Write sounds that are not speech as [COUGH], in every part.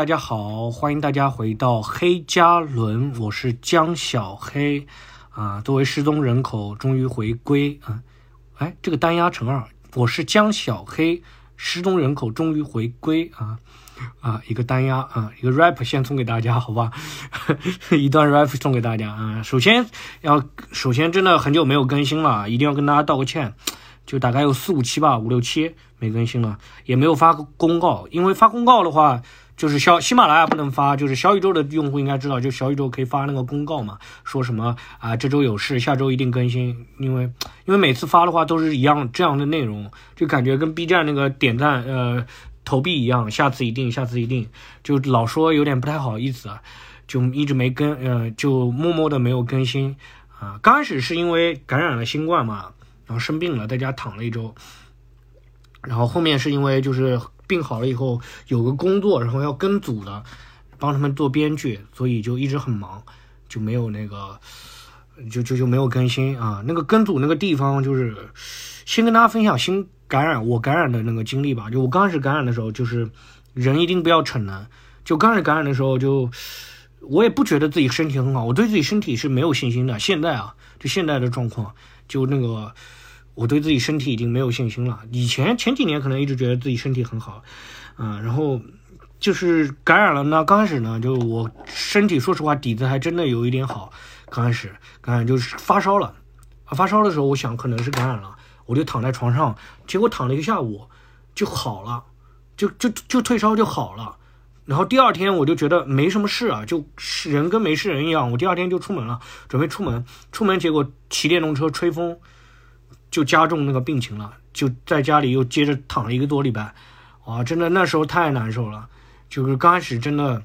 大家好，欢迎大家回到黑加仑，我是江小黑啊。作为失踪人口终于回归啊，哎，这个单压乘二，我是江小黑，失踪人口终于回归啊啊，一个单压啊，一个 rap 先送给大家，好吧，[LAUGHS] 一段 rap 送给大家啊。首先要，首先真的很久没有更新了，一定要跟大家道个歉。就大概有四五期吧，五六期没更新了，也没有发公告，因为发公告的话，就是小喜马拉雅不能发，就是小宇宙的用户应该知道，就小宇宙可以发那个公告嘛，说什么啊这周有事，下周一定更新，因为因为每次发的话都是一样这样的内容，就感觉跟 B 站那个点赞呃投币一样，下次一定，下次一定，就老说有点不太好意思啊，就一直没更，呃就默默的没有更新啊，刚开始是因为感染了新冠嘛。然后生病了，在家躺了一周，然后后面是因为就是病好了以后有个工作，然后要跟组的，帮他们做编剧，所以就一直很忙，就没有那个，就就就没有更新啊。那个跟组那个地方就是先跟大家分享新感染我感染的那个经历吧。就我刚开始感染的时候，就是人一定不要逞能。就刚开始感染的时候，就我也不觉得自己身体很好，我对自己身体是没有信心的。现在啊，就现在的状况，就那个。我对自己身体已经没有信心了。以前前几年可能一直觉得自己身体很好，嗯，然后就是感染了呢。刚开始呢，就我身体说实话底子还真的有一点好。刚开始感染就是发烧了，发烧的时候我想可能是感染了，我就躺在床上，结果躺了一个下午就好了，就就就退烧就好了。然后第二天我就觉得没什么事啊，就人跟没事人一样。我第二天就出门了，准备出门，出门结果骑电动车吹风。就加重那个病情了，就在家里又接着躺了一个多礼拜，哇，真的那时候太难受了。就是刚开始真的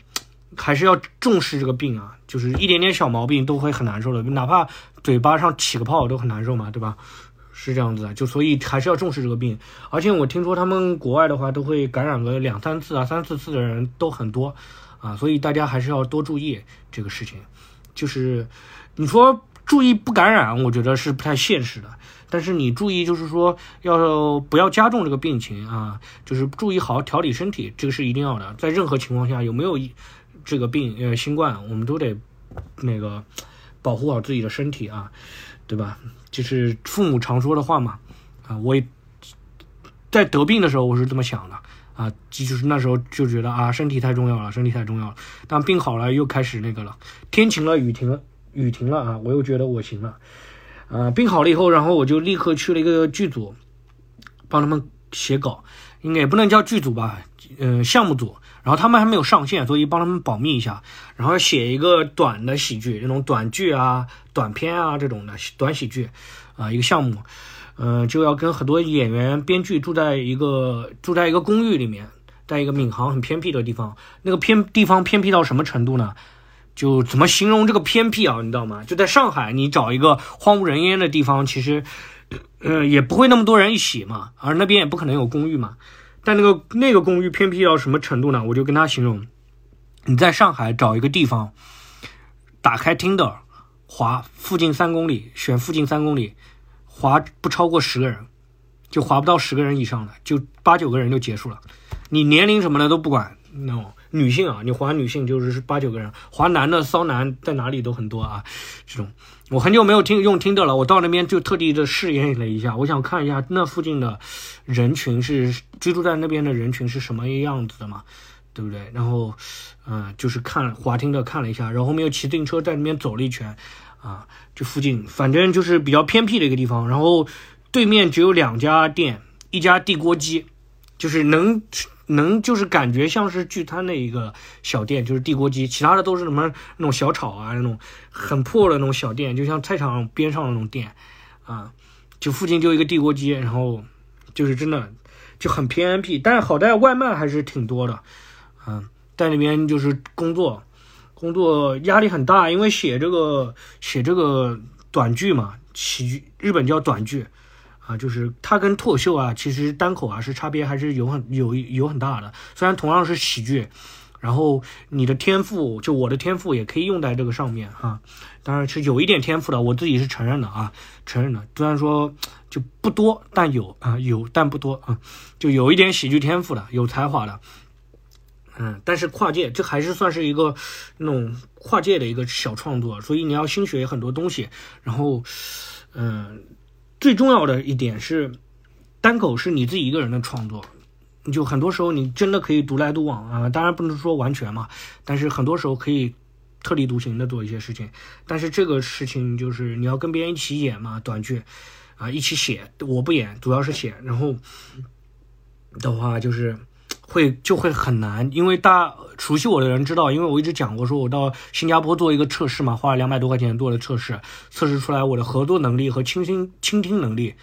还是要重视这个病啊，就是一点点小毛病都会很难受的，哪怕嘴巴上起个泡都很难受嘛，对吧？是这样子的，就所以还是要重视这个病。而且我听说他们国外的话都会感染个两三次啊，三四次的人都很多啊，所以大家还是要多注意这个事情。就是你说注意不感染，我觉得是不太现实的。但是你注意，就是说要不要加重这个病情啊？就是注意好好调理身体，这个是一定要的。在任何情况下，有没有这个病呃新冠，我们都得那个保护好自己的身体啊，对吧？就是父母常说的话嘛啊，我也在得病的时候我是这么想的啊，就是那时候就觉得啊身体太重要了，身体太重要了。但病好了又开始那个了，天晴了雨停了雨停了啊，我又觉得我行了。呃，病好了以后，然后我就立刻去了一个剧组，帮他们写稿，应该也不能叫剧组吧，呃，项目组。然后他们还没有上线，所以帮他们保密一下。然后写一个短的喜剧，那种短剧啊、短片啊这种的短喜剧，啊，一个项目，嗯，就要跟很多演员、编剧住在一个住在一个公寓里面，在一个闵行很偏僻的地方。那个偏地方偏僻到什么程度呢？就怎么形容这个偏僻啊？你知道吗？就在上海，你找一个荒无人烟的地方，其实，呃，也不会那么多人一起嘛，而那边也不可能有公寓嘛。但那个那个公寓偏僻到什么程度呢？我就跟他形容：你在上海找一个地方，打开 Tinder，划附近三公里，选附近三公里，划不超过十个人，就划不到十个人以上的，就八九个人就结束了。你年龄什么的都不管，no。女性啊，你华女性就是八九个人，华男的骚男在哪里都很多啊。这种我很久没有听用听的了，我到那边就特地的试验了一下，我想看一下那附近的人群是居住在那边的人群是什么样子的嘛，对不对？然后，嗯，就是看滑听的看了一下，然后后面又骑自行车在那边走了一圈，啊，就附近反正就是比较偏僻的一个地方，然后对面只有两家店，一家地锅鸡，就是能。能就是感觉像是聚餐的一个小店，就是地锅鸡，其他的都是什么那种小炒啊，那种很破的那种小店，就像菜场边上的那种店，啊，就附近就一个地锅鸡，然后就是真的就很偏僻，但是好在外卖还是挺多的，嗯，在那边就是工作，工作压力很大，因为写这个写这个短剧嘛，喜剧日本叫短剧。啊，就是它跟脱口秀啊，其实单口啊是差别还是有很有有很大的。虽然同样是喜剧，然后你的天赋，就我的天赋也可以用在这个上面哈。当然是有一点天赋的，我自己是承认的啊，承认的。虽然说就不多，但有啊，有但不多啊，就有一点喜剧天赋的，有才华的。嗯，但是跨界这还是算是一个那种跨界的一个小创作，所以你要新学很多东西。然后，嗯，最重要的一点是，单口是你自己一个人的创作，就很多时候你真的可以独来独往啊，当然不能说完全嘛，但是很多时候可以特立独行的做一些事情。但是这个事情就是你要跟别人一起演嘛，短剧啊，一起写，我不演，主要是写，然后的话就是。会就会很难，因为大熟悉我的人知道，因为我一直讲过，说我到新加坡做一个测试嘛，花了两百多块钱做的测试，测试出来我的合作能力和倾听倾听能力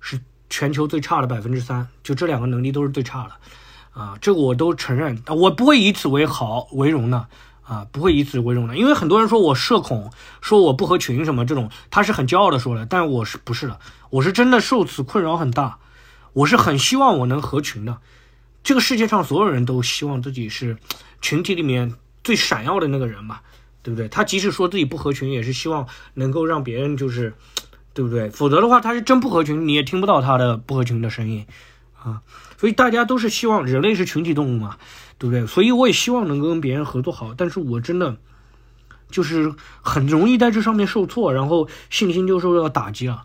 是全球最差的百分之三，就这两个能力都是最差的，啊，这个我都承认，我不会以此为豪为荣的，啊，不会以此为荣的，因为很多人说我社恐，说我不合群什么这种，他是很骄傲的说的，但我是不是的，我是真的受此困扰很大，我是很希望我能合群的。这个世界上所有人都希望自己是群体里面最闪耀的那个人嘛，对不对？他即使说自己不合群，也是希望能够让别人就是，对不对？否则的话，他是真不合群，你也听不到他的不合群的声音啊。所以大家都是希望人类是群体动物嘛，对不对？所以我也希望能够跟别人合作好，但是我真的就是很容易在这上面受挫，然后信心就受到打击了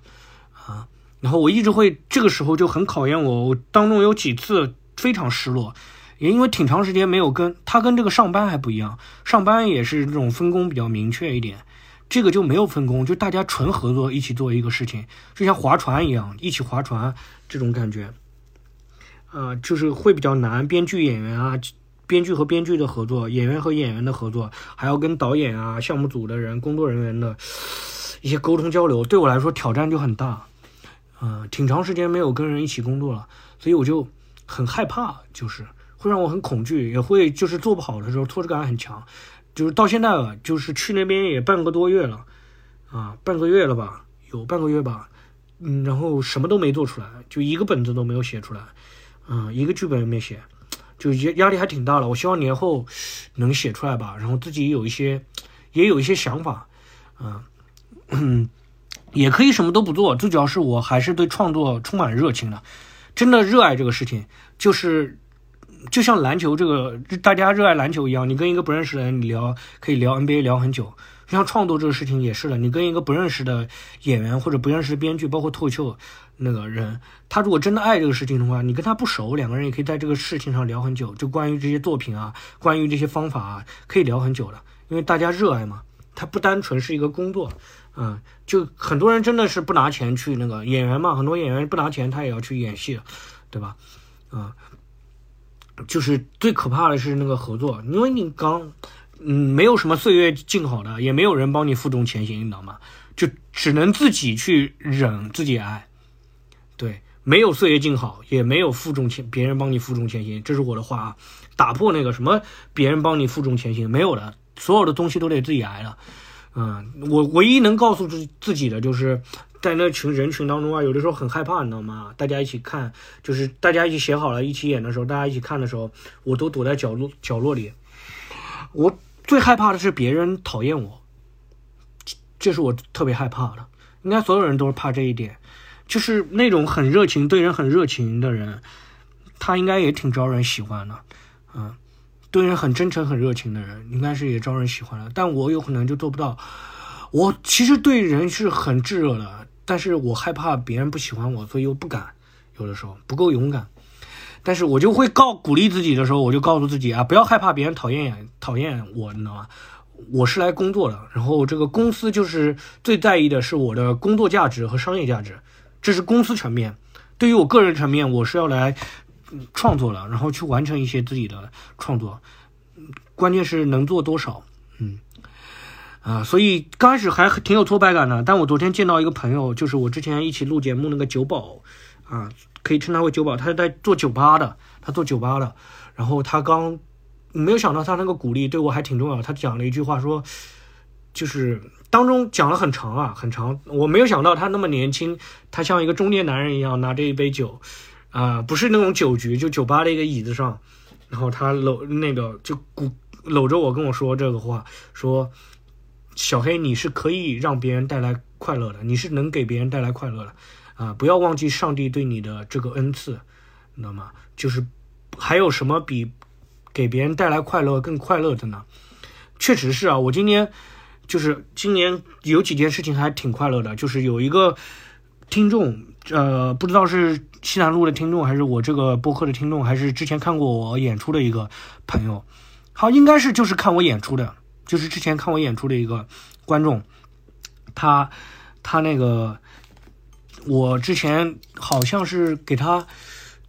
啊。然后我一直会这个时候就很考验我，我当中有几次。非常失落，也因为挺长时间没有跟他跟这个上班还不一样，上班也是这种分工比较明确一点，这个就没有分工，就大家纯合作一起做一个事情，就像划船一样，一起划船这种感觉，呃，就是会比较难。编剧演员啊，编剧和编剧的合作，演员和演员的合作，还要跟导演啊、项目组的人、工作人员的一些沟通交流，对我来说挑战就很大。嗯，挺长时间没有跟人一起工作了，所以我就。很害怕，就是会让我很恐惧，也会就是做不好的时候挫折感很强，就是到现在了，就是去那边也半个多月了，啊，半个月了吧，有半个月吧，嗯，然后什么都没做出来，就一个本子都没有写出来，嗯，一个剧本也没写，就压压力还挺大了。我希望年后能写出来吧，然后自己有一些也有一些想法，嗯，[COUGHS] 也可以什么都不做，最主要是我还是对创作充满热情的。真的热爱这个事情，就是就像篮球这个，大家热爱篮球一样，你跟一个不认识的人你聊，可以聊 NBA 聊很久。像创作这个事情也是的，你跟一个不认识的演员或者不认识的编剧，包括脱口秀那个人，他如果真的爱这个事情的话，你跟他不熟，两个人也可以在这个事情上聊很久，就关于这些作品啊，关于这些方法啊，可以聊很久的，因为大家热爱嘛，它不单纯是一个工作。嗯，就很多人真的是不拿钱去那个演员嘛，很多演员不拿钱他也要去演戏，对吧？嗯，就是最可怕的是那个合作，因为你刚，嗯，没有什么岁月静好的，也没有人帮你负重前行，你知道吗？就只能自己去忍，自己挨。对，没有岁月静好，也没有负重前，别人帮你负重前行，这是我的话啊，打破那个什么别人帮你负重前行，没有的，所有的东西都得自己挨了。嗯，我唯一能告诉自自己的，就是在那群人群当中啊，有的时候很害怕，你知道吗？大家一起看，就是大家一起写好了，一起演的时候，大家一起看的时候，我都躲在角落角落里。我最害怕的是别人讨厌我，这是我特别害怕的。应该所有人都是怕这一点，就是那种很热情、对人很热情的人，他应该也挺招人喜欢的，嗯。对人很真诚、很热情的人，应该是也招人喜欢的。但我有可能就做不到。我其实对人是很炙热的，但是我害怕别人不喜欢我，所以又不敢。有的时候不够勇敢。但是我就会告鼓励自己的时候，我就告诉自己啊，不要害怕别人讨厌讨厌我，你知道吗？我是来工作的，然后这个公司就是最在意的是我的工作价值和商业价值，这是公司层面。对于我个人层面，我是要来。创作了，然后去完成一些自己的创作，关键是能做多少，嗯，啊，所以刚开始还挺有挫败感的。但我昨天见到一个朋友，就是我之前一起录节目那个酒保，啊，可以称他为酒保，他是在做酒吧的，他做酒吧的。然后他刚没有想到他那个鼓励对我还挺重要。他讲了一句话说，就是当中讲了很长啊，很长。我没有想到他那么年轻，他像一个中年男人一样拿着一杯酒。啊，不是那种酒局，就酒吧的一个椅子上，然后他搂那个就鼓搂着我跟我说这个话，说小黑你是可以让别人带来快乐的，你是能给别人带来快乐的，啊，不要忘记上帝对你的这个恩赐，你知道吗？就是还有什么比给别人带来快乐更快乐的呢？确实是啊，我今年就是今年有几件事情还挺快乐的，就是有一个听众，呃，不知道是西南路的听众，还是我这个播客的听众，还是之前看过我演出的一个朋友，好，应该是就是看我演出的，就是之前看我演出的一个观众，他他那个我之前好像是给他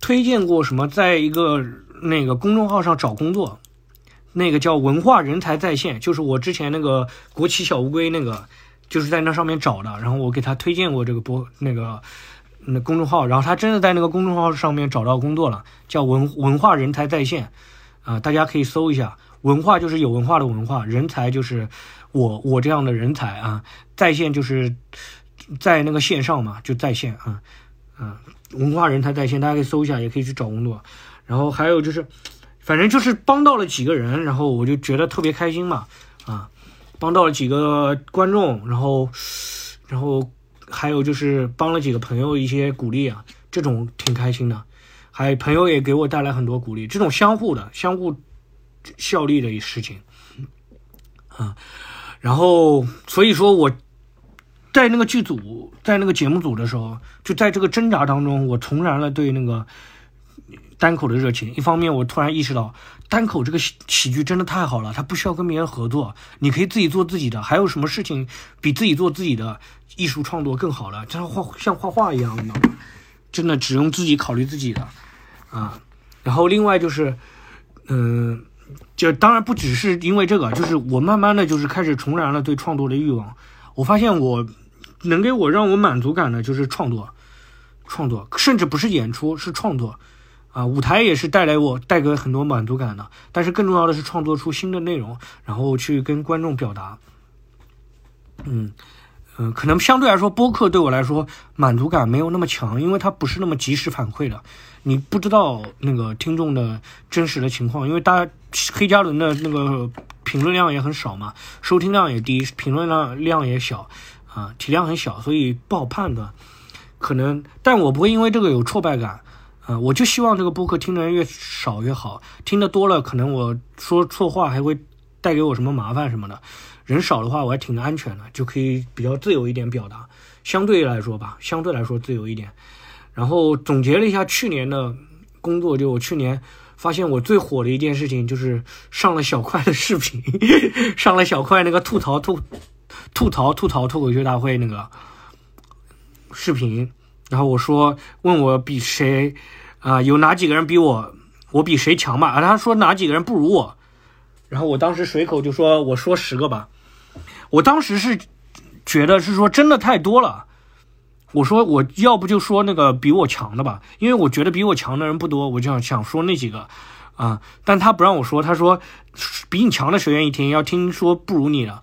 推荐过什么，在一个那个公众号上找工作。那个叫文化人才在线，就是我之前那个国企小乌龟那个，就是在那上面找的。然后我给他推荐过这个播那个那公众号，然后他真的在那个公众号上面找到工作了，叫文文化人才在线，啊，大家可以搜一下。文化就是有文化的文化，人才就是我我这样的人才啊，在线就是在那个线上嘛，就在线啊，啊，文化人才在线，大家可以搜一下，也可以去找工作。然后还有就是。反正就是帮到了几个人，然后我就觉得特别开心嘛，啊，帮到了几个观众，然后，然后还有就是帮了几个朋友一些鼓励啊，这种挺开心的，还朋友也给我带来很多鼓励，这种相互的、相互效力的一事情，啊，然后所以说我在那个剧组，在那个节目组的时候，就在这个挣扎当中，我重燃了对那个。单口的热情，一方面我突然意识到，单口这个喜喜剧真的太好了，它不需要跟别人合作，你可以自己做自己的。还有什么事情比自己做自己的艺术创作更好了？就像画像画画一样的，真的只用自己考虑自己的啊。然后另外就是，嗯，就当然不只是因为这个，就是我慢慢的就是开始重燃了对创作的欲望。我发现我能给我让我满足感的就是创作，创作，甚至不是演出，是创作。啊，舞台也是带来我带给很多满足感的，但是更重要的是创作出新的内容，然后去跟观众表达。嗯嗯，可能相对来说，播客对我来说满足感没有那么强，因为它不是那么及时反馈的，你不知道那个听众的真实的情况，因为大家黑加仑的那个评论量也很少嘛，收听量也低，评论量量也小，啊，体量很小，所以不好判断。可能，但我不会因为这个有挫败感。啊，我就希望这个播客听的人越少越好，听得多了，可能我说错话还会带给我什么麻烦什么的。人少的话，我还挺安全的，就可以比较自由一点表达，相对来说吧，相对来说自由一点。然后总结了一下去年的工作，就我去年发现我最火的一件事情就是上了小快的视频，[LAUGHS] 上了小快那个吐槽吐吐槽吐槽脱口秀大会那个视频。然后我说，问我比谁，啊，有哪几个人比我，我比谁强吧？啊，他说哪几个人不如我，然后我当时随口就说，我说十个吧。我当时是觉得是说真的太多了，我说我要不就说那个比我强的吧，因为我觉得比我强的人不多，我就想想说那几个，啊，但他不让我说，他说比你强的谁愿意听？要听说不如你的，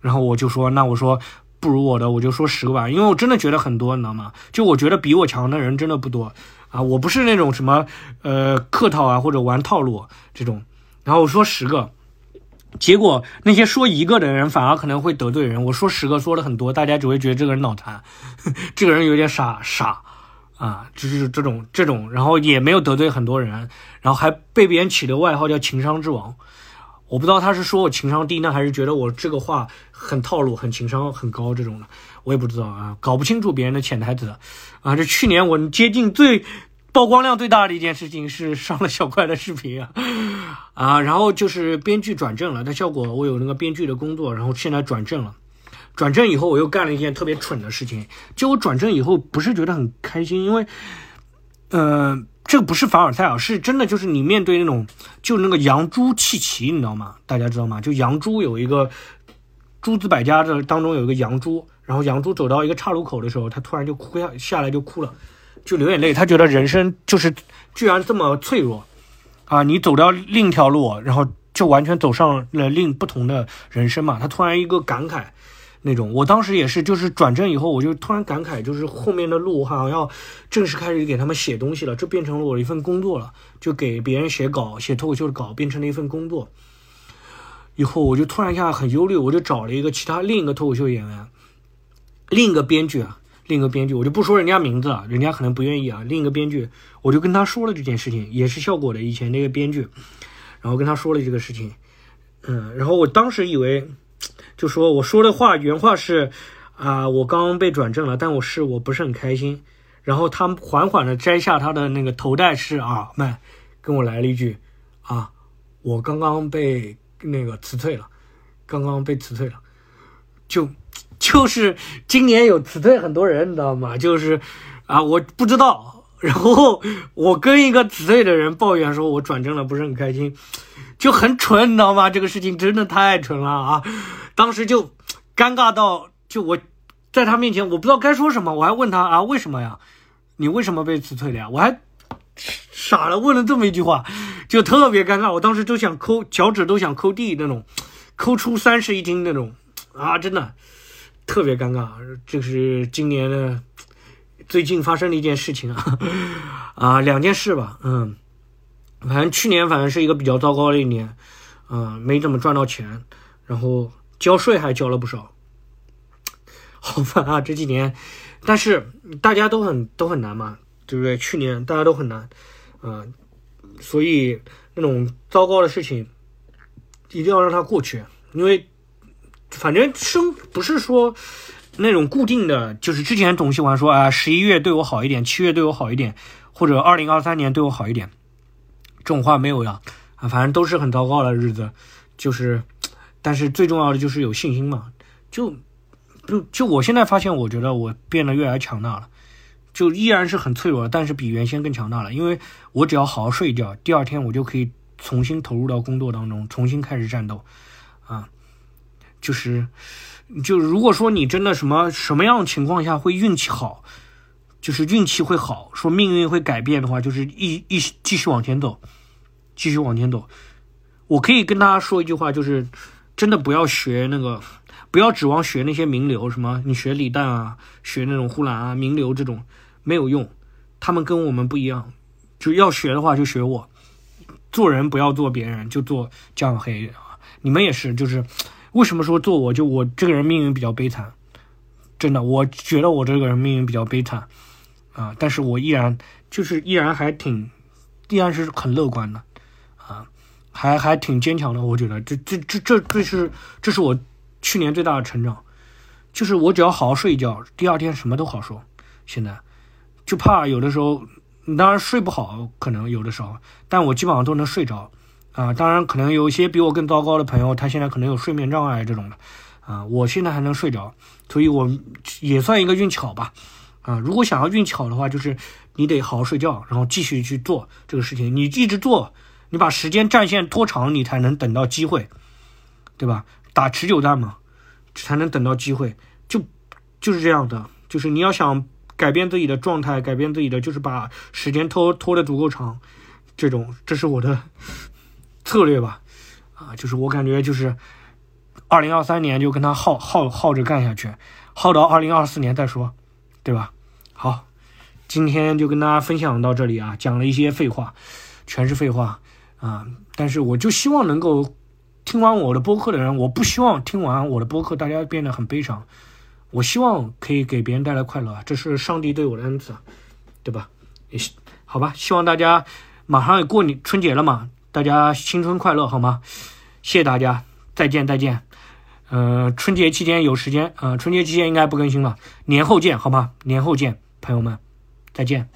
然后我就说，那我说。不如我的，我就说十个吧，因为我真的觉得很多，你知道吗？就我觉得比我强的人真的不多啊！我不是那种什么呃客套啊或者玩套路这种。然后我说十个，结果那些说一个的人反而可能会得罪人。我说十个说了很多，大家只会觉得这个人脑残，[LAUGHS] 这个人有点傻傻啊，就是这种这种。然后也没有得罪很多人，然后还被别人起了外号叫情商之王。我不知道他是说我情商低呢，还是觉得我这个话很套路、很情商很高这种的，我也不知道啊，搞不清楚别人的潜台词啊。这去年我接近最曝光量最大的一件事情是上了小快的视频啊 [LAUGHS] 啊，然后就是编剧转正了，但效果我有那个编剧的工作，然后现在转正了，转正以后我又干了一件特别蠢的事情，就我转正以后不是觉得很开心，因为，呃。这个不是凡尔赛啊，是真的，就是你面对那种，就那个杨朱弃棋，你知道吗？大家知道吗？就杨朱有一个诸子百家的当中有一个杨朱，然后杨朱走到一个岔路口的时候，他突然就哭下下来就哭了，就流眼泪。他觉得人生就是居然这么脆弱啊！你走到另一条路，然后就完全走上了另不同的人生嘛。他突然一个感慨。那种，我当时也是，就是转正以后，我就突然感慨，就是后面的路好像要正式开始给他们写东西了，这变成了我的一份工作了，就给别人写稿、写脱口秀的稿，变成了一份工作。以后我就突然一下很忧虑，我就找了一个其他另一个脱口秀演员，另一个编剧啊，另一个编剧，我就不说人家名字了，人家可能不愿意啊。另一个编剧，我就跟他说了这件事情，也是效果的以前那个编剧。然后跟他说了这个事情，嗯，然后我当时以为，[TSK] 就说我说的话原话是啊，我刚刚被转正了，但我是我不是很开心。然后他缓缓的摘下他的那个头戴式耳麦，跟我来了一句啊，我刚刚被那个辞退了，刚刚被辞退了，就就是今年有辞退很多人，你知道吗？就是啊，我不知道。[LAUGHS] 然后我跟一个辞退的人抱怨说，我转正了不是很开心，就很蠢，你知道吗？这个事情真的太蠢了啊！当时就尴尬到，就我在他面前，我不知道该说什么，我还问他啊，为什么呀？你为什么被辞退了呀？我还傻了，问了这么一句话，就特别尴尬。我当时都想抠脚趾，都想抠地那种，抠出三室一厅那种啊，真的特别尴尬。这是今年的。最近发生的一件事情啊，啊，两件事吧，嗯，反正去年反正是一个比较糟糕的一年，嗯，没怎么赚到钱，然后交税还交了不少，[LAUGHS] 好烦啊这几年，但是大家都很都很难嘛，对不对？去年大家都很难，嗯，所以那种糟糕的事情一定要让它过去，因为反正生不是说。那种固定的就是之前总喜欢说啊，十一月对我好一点，七月对我好一点，或者二零二三年对我好一点，这种话没有了啊，反正都是很糟糕的日子。就是，但是最重要的就是有信心嘛。就就就我现在发现，我觉得我变得越来越强大了，就依然是很脆弱，但是比原先更强大了。因为我只要好好睡一觉，第二天我就可以重新投入到工作当中，重新开始战斗啊，就是。就如果说你真的什么什么样情况下会运气好，就是运气会好，说命运会改变的话，就是一一继续往前走，继续往前走。我可以跟大家说一句话，就是真的不要学那个，不要指望学那些名流，什么你学李诞啊，学那种呼兰啊，名流这种没有用，他们跟我们不一样。就要学的话就学我，做人不要做别人，就做江黑。你们也是，就是。为什么说做我就我这个人命运比较悲惨？真的，我觉得我这个人命运比较悲惨啊！但是我依然就是依然还挺，依然是很乐观的啊，还还挺坚强的。我觉得这这这这这是这是我去年最大的成长，就是我只要好好睡一觉，第二天什么都好说。现在就怕有的时候，当然睡不好，可能有的时候，但我基本上都能睡着。啊，当然可能有一些比我更糟糕的朋友，他现在可能有睡眠障碍这种的，啊，我现在还能睡着，所以我也算一个运气好吧，啊，如果想要运气好的话，就是你得好好睡觉，然后继续去做这个事情，你一直做，你把时间战线拖长，你才能等到机会，对吧？打持久战嘛，才能等到机会，就就是这样的，就是你要想改变自己的状态，改变自己的，就是把时间拖拖得足够长，这种，这是我的。[LAUGHS] 策略吧，啊，就是我感觉就是，二零二三年就跟他耗耗耗着干下去，耗到二零二四年再说，对吧？好，今天就跟大家分享到这里啊，讲了一些废话，全是废话啊，但是我就希望能够听完我的播客的人，我不希望听完我的播客大家变得很悲伤，我希望可以给别人带来快乐，这是上帝对我的恩赐，对吧？也好吧，希望大家马上也过年春节了嘛。大家新春快乐，好吗？谢谢大家，再见再见。呃，春节期间有时间，呃，春节期间应该不更新了，年后见，好吧？年后见，朋友们，再见。